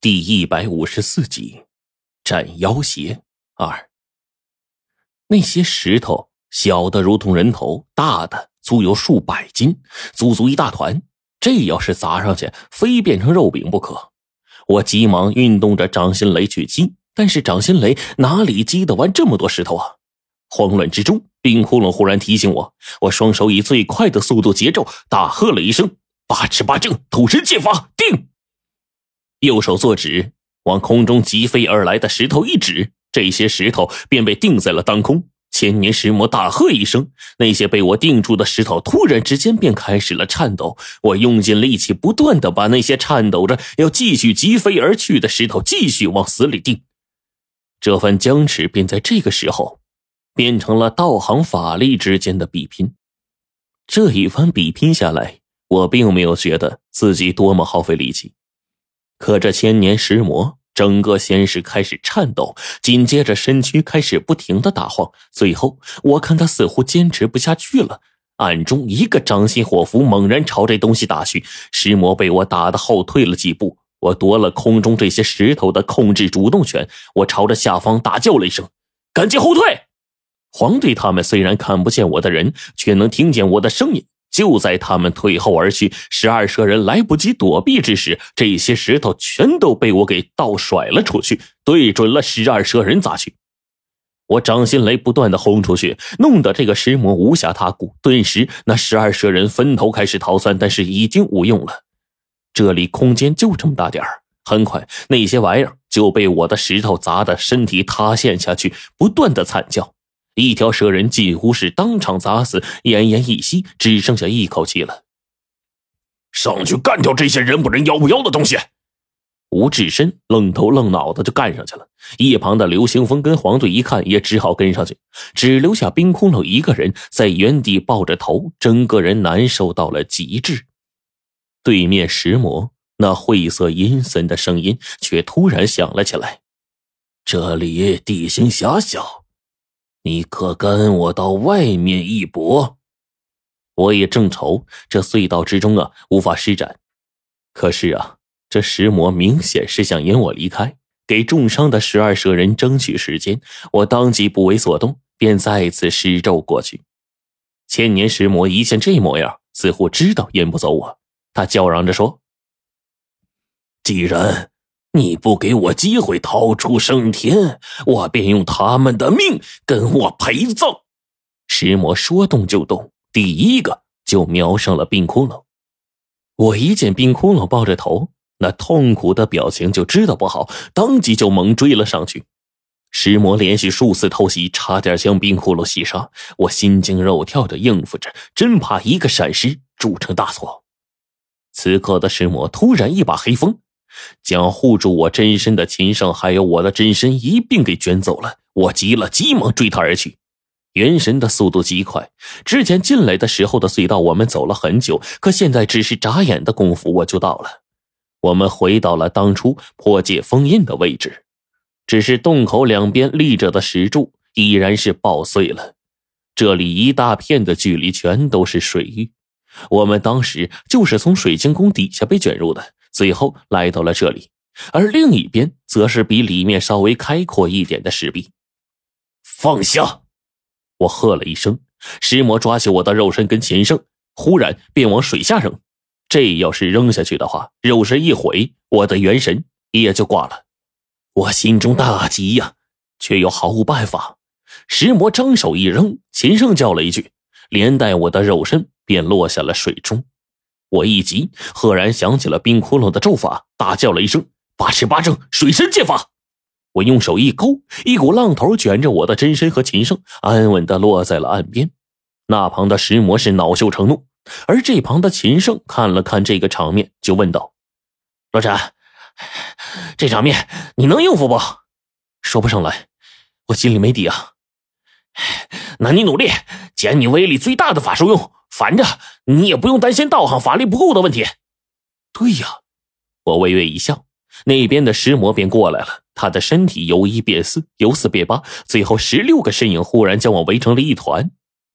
第一百五十四集，斩妖邪二。那些石头小的如同人头，大的足有数百斤，足足一大团。这要是砸上去，非变成肉饼不可。我急忙运动着掌心雷去击，但是掌心雷哪里击得完这么多石头啊？慌乱之中，冰窟窿忽然提醒我，我双手以最快的速度节奏大喝了一声：“八尺八正，土神剑法，定！”右手作指，往空中疾飞而来的石头一指，这些石头便被定在了当空。千年石魔大喝一声，那些被我定住的石头突然之间便开始了颤抖。我用尽力气，不断的把那些颤抖着要继续疾飞而去的石头继续往死里定。这番僵持便在这个时候，变成了道行法力之间的比拼。这一番比拼下来，我并没有觉得自己多么耗费力气。可这千年石魔，整个先是开始颤抖，紧接着身躯开始不停的打晃，最后我看他似乎坚持不下去了，暗中一个掌心火符猛然朝这东西打去，石魔被我打的后退了几步，我夺了空中这些石头的控制主动权，我朝着下方大叫了一声：“赶紧后退！”黄队他们虽然看不见我的人，却能听见我的声音。就在他们退后而去，十二蛇人来不及躲避之时，这些石头全都被我给倒甩了出去，对准了十二蛇人砸去。我掌心雷不断的轰出去，弄得这个石魔无暇他顾。顿时，那十二蛇人分头开始逃窜，但是已经无用了。这里空间就这么大点儿，很快那些玩意儿就被我的石头砸的身体塌陷下去，不断的惨叫。一条蛇人几乎是当场砸死，奄奄一息，只剩下一口气了。上去干掉这些人不人、妖不妖的东西！吴志深愣头愣脑的就干上去了。一旁的刘星峰跟黄队一看，也只好跟上去，只留下冰窟窿一个人在原地抱着头，整个人难受到了极致。对面石魔那晦涩阴森的声音却突然响了起来：“这里地形狭小。”你可跟我到外面一搏？我也正愁这隧道之中啊无法施展，可是啊，这石魔明显是想引我离开，给重伤的十二蛇人争取时间。我当即不为所动，便再次施咒过去。千年石魔一见这模样，似乎知道引不走我，他叫嚷着说：“既然……”你不给我机会逃出升天，我便用他们的命跟我陪葬。石魔说动就动，第一个就瞄上了冰窟窿。我一见冰窟窿抱着头，那痛苦的表情就知道不好，当即就猛追了上去。石魔连续数次偷袭，差点将冰窟窿袭杀。我心惊肉跳的应付着，真怕一个闪失铸成大错。此刻的石魔突然一把黑风。将护住我真身的秦胜，还有我的真身一并给卷走了。我急了，急忙追他而去。元神的速度极快，之前进来的时候的隧道我们走了很久，可现在只是眨眼的功夫我就到了。我们回到了当初破界封印的位置，只是洞口两边立着的石柱依然是爆碎了。这里一大片的距离全都是水域，我们当时就是从水晶宫底下被卷入的。最后来到了这里，而另一边则是比里面稍微开阔一点的石壁。放下！我喝了一声，石魔抓起我的肉身跟琴声，忽然便往水下扔。这要是扔下去的话，肉身一毁，我的元神也就挂了。我心中大急呀，却又毫无办法。石魔张手一扔，琴声叫了一句，连带我的肉身便落下了水中。我一急，赫然想起了冰窟窿的咒法，大叫了一声：“八尺八正水神剑法！”我用手一勾，一股浪头卷着我的真身和琴声，安稳的落在了岸边。那旁的石魔是恼羞成怒，而这旁的秦胜看了看这个场面，就问道：“罗禅，这场面你能应付不？”“说不上来，我心里没底啊。”“那你努力，捡你威力最大的法术用。”反正你也不用担心道行法力不够的问题。对呀，我微微一笑，那边的石魔便过来了。他的身体由一变四，由四变八，最后十六个身影忽然将我围成了一团。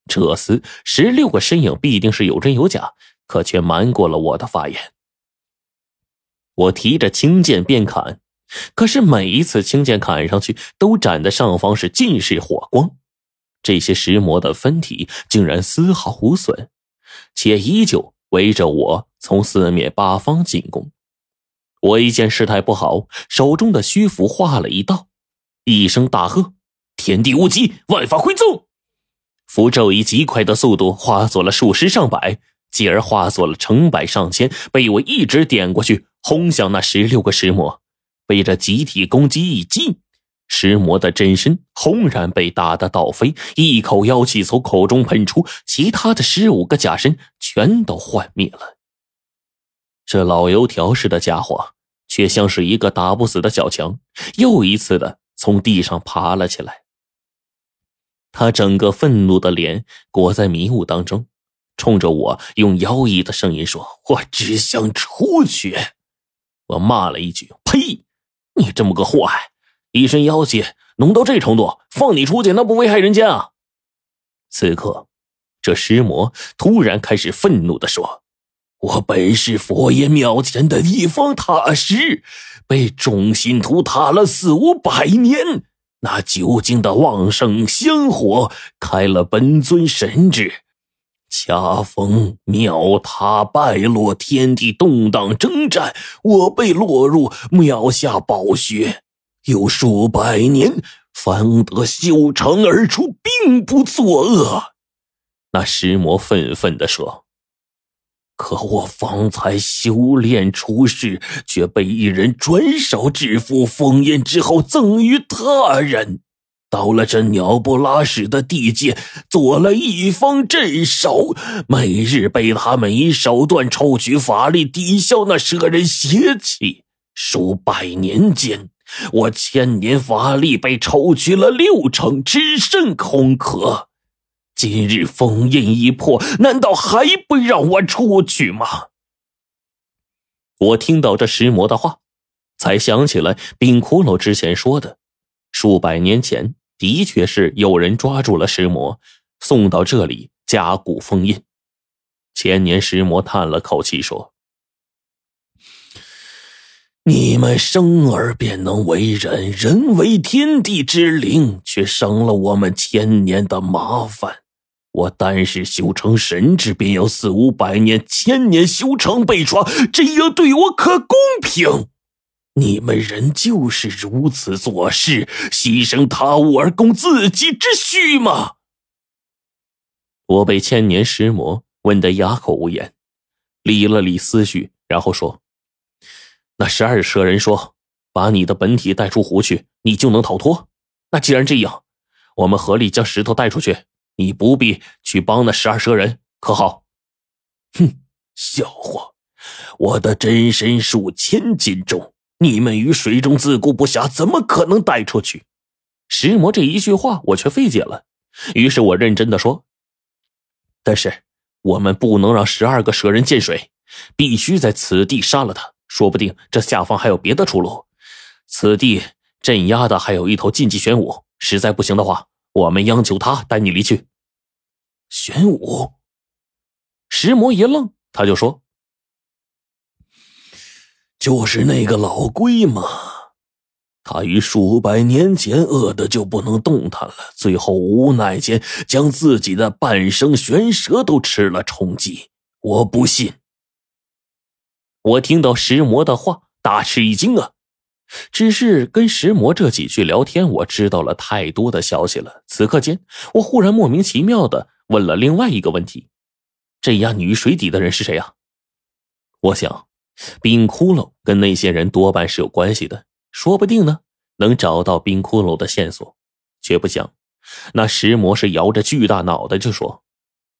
这厮十六个身影必定是有真有假，可却瞒过了我的法眼。我提着青剑便砍，可是每一次青剑砍上去，都斩的上方是尽是火光。这些石魔的分体竟然丝毫无损，且依旧围着我从四面八方进攻。我一见事态不好，手中的虚符画了一道，一声大喝：“天地无极，万法归宗！”符咒以极快的速度化作了数十上百。继而化作了成百上千，被我一直点过去，轰向那十六个石魔。被这集体攻击一击，石魔的真身轰然被打得倒飞，一口妖气从口中喷出，其他的十五个假身全都幻灭了。这老油条似的家伙，却像是一个打不死的小强，又一次的从地上爬了起来。他整个愤怒的脸裹在迷雾当中。冲着我用妖异的声音说：“我只想出去。”我骂了一句：“呸！你这么个祸害，一身妖气浓到这程度，放你出去那不危害人间啊！”此刻，这尸魔突然开始愤怒的说：“我本是佛爷庙前的一方塔石，被众信徒塔了四五百年，那究竟的旺盛香火开了本尊神智。”恰逢庙塔败落，天地动荡，征战，我被落入庙下宝穴，有数百年方得修成而出，并不作恶。那石魔愤愤地说：“可我方才修炼出世，却被一人转手制服封印之后，赠予他人。”到了这鸟不拉屎的地界，做了一方镇守，每日被他们以手段抽取法力抵消那蛇人邪气。数百年间，我千年法力被抽取了六成，只剩空壳。今日封印一破，难道还不让我出去吗？我听到这石魔的话，才想起来冰骷髅之前说的，数百年前。的确是有人抓住了石魔，送到这里加固封印。千年石魔叹了口气说：“你们生而便能为人，人为天地之灵，却生了我们千年的麻烦。我单是修成神智，便要四五百年，千年修成被抓，这样对我可公平？”你们人就是如此做事，牺牲他物而供自己之需吗？我被千年石魔问得哑口无言，理了理思绪，然后说：“那十二蛇人说，把你的本体带出湖去，你就能逃脱。那既然这样，我们合力将石头带出去，你不必去帮那十二蛇人，可好？”哼，笑话！我的真身数千斤重。你们于水中自顾不暇，怎么可能带出去？石魔这一句话，我却费解了。于是我认真的说：“但是我们不能让十二个蛇人见水，必须在此地杀了他。说不定这下方还有别的出路。此地镇压的还有一头禁忌玄武，实在不行的话，我们央求他带你离去。”玄武，石魔一愣，他就说。就是那个老龟嘛，他于数百年前饿的就不能动弹了，最后无奈间将自己的半生玄蛇都吃了充饥。我不信。我听到石魔的话，大吃一惊啊！只是跟石魔这几句聊天，我知道了太多的消息了。此刻间，我忽然莫名其妙的问了另外一个问题：镇压女水底的人是谁啊？我想。冰窟窿跟那些人多半是有关系的，说不定呢能找到冰窟窿的线索。却不想，那石魔是摇着巨大脑袋就说：“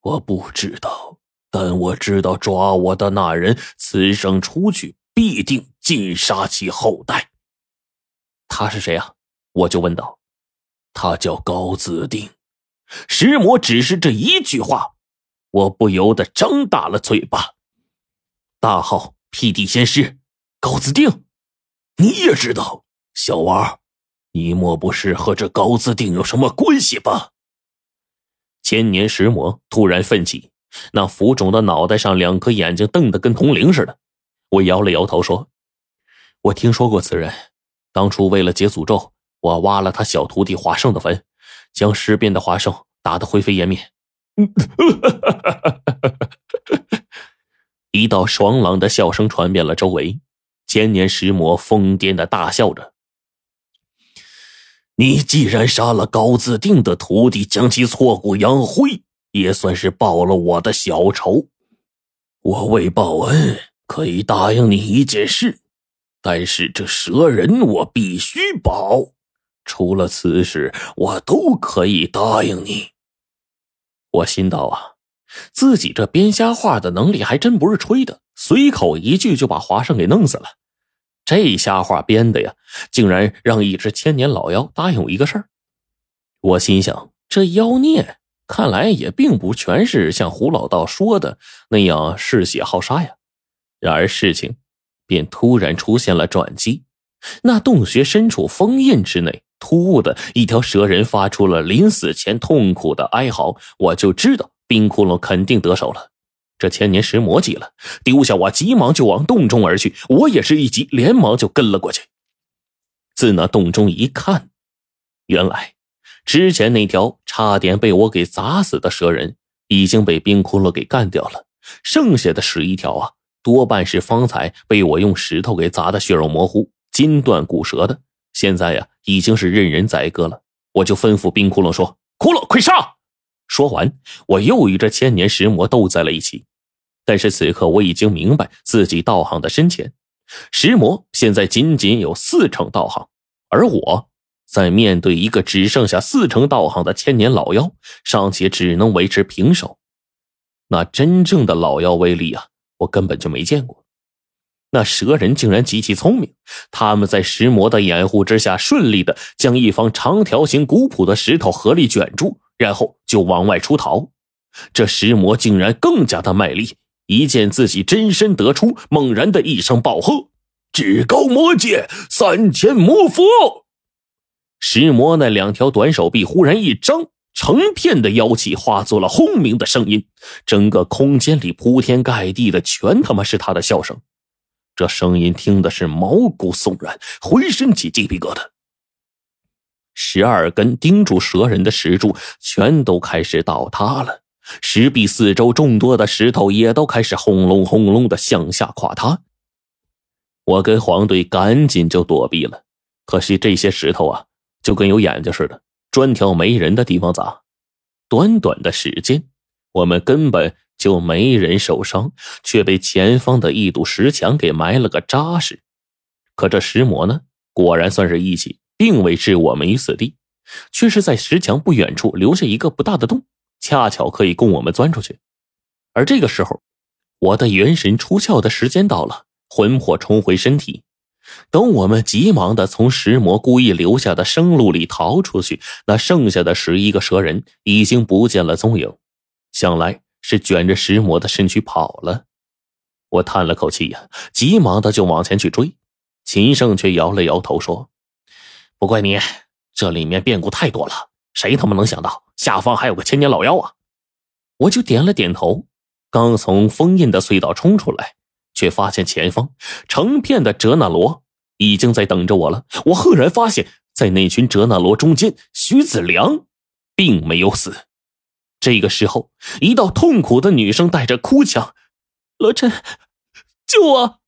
我不知道，但我知道抓我的那人此生出去必定尽杀其后代。”他是谁啊？我就问道。他叫高子定。石魔只是这一句话，我不由得张大了嘴巴，大号。辟地仙师高子定，你也知道，小娃，你莫不是和这高子定有什么关系吧？千年石魔突然奋起，那浮肿的脑袋上两颗眼睛瞪得跟铜铃似的。我摇了摇头说：“我听说过此人，当初为了解诅咒，我挖了他小徒弟华胜的坟，将尸变的华胜打得灰飞烟灭。一道爽朗的笑声传遍了周围，千年石魔疯癫的大笑着。你既然杀了高自定的徒弟，将其挫骨扬灰，也算是报了我的小仇。我为报恩，可以答应你一件事，但是这蛇人我必须保。除了此事，我都可以答应你。我心道啊。自己这编瞎话的能力还真不是吹的，随口一句就把华生给弄死了。这瞎话编的呀，竟然让一只千年老妖答应我一个事儿。我心想，这妖孽看来也并不全是像胡老道说的那样嗜血好杀呀。然而事情便突然出现了转机。那洞穴深处封印之内，突兀的一条蛇人发出了临死前痛苦的哀嚎，我就知道。冰窟窿肯定得手了，这千年石魔急了，丢下我，急忙就往洞中而去。我也是一急，连忙就跟了过去。自那洞中一看，原来之前那条差点被我给砸死的蛇人已经被冰窟窿给干掉了，剩下的十一条啊，多半是方才被我用石头给砸的血肉模糊、筋断骨折的，现在呀已经是任人宰割了。我就吩咐冰窟窿说：“窟窿，快上！”说完，我又与这千年石魔斗在了一起。但是此刻我已经明白自己道行的深浅，石魔现在仅仅有四成道行，而我在面对一个只剩下四成道行的千年老妖，尚且只能维持平手。那真正的老妖威力啊，我根本就没见过。那蛇人竟然极其聪明，他们在石魔的掩护之下，顺利的将一方长条形古朴的石头合力卷住。然后就往外出逃，这石魔竟然更加的卖力，一见自己真身得出，猛然的一声暴喝：“至高魔界，三千魔佛！”石魔那两条短手臂忽然一张，成片的妖气化作了轰鸣的声音，整个空间里铺天盖地的全他妈是他的笑声，这声音听的是毛骨悚然，浑身起鸡皮疙瘩。十二根钉住蛇人的石柱全都开始倒塌了，石壁四周众多的石头也都开始轰隆轰隆的向下垮塌。我跟黄队赶紧就躲避了，可惜这些石头啊，就跟有眼睛似的，专挑没人的地方砸。短短的时间，我们根本就没人受伤，却被前方的一堵石墙给埋了个扎实。可这石魔呢，果然算是义气。并未置我们于死地，却是在石墙不远处留下一个不大的洞，恰巧可以供我们钻出去。而这个时候，我的元神出窍的时间到了，魂魄重回身体。等我们急忙的从石魔故意留下的生路里逃出去，那剩下的十一个蛇人已经不见了踪影，想来是卷着石魔的身躯跑了。我叹了口气呀，急忙的就往前去追。秦胜却摇了摇头说。不怪你，这里面变故太多了，谁他妈能想到下方还有个千年老妖啊！我就点了点头，刚从封印的隧道冲出来，却发现前方成片的哲那罗已经在等着我了。我赫然发现，在那群哲那罗中间，徐子良并没有死。这个时候，一道痛苦的女声带着哭腔：“罗晨，救我！”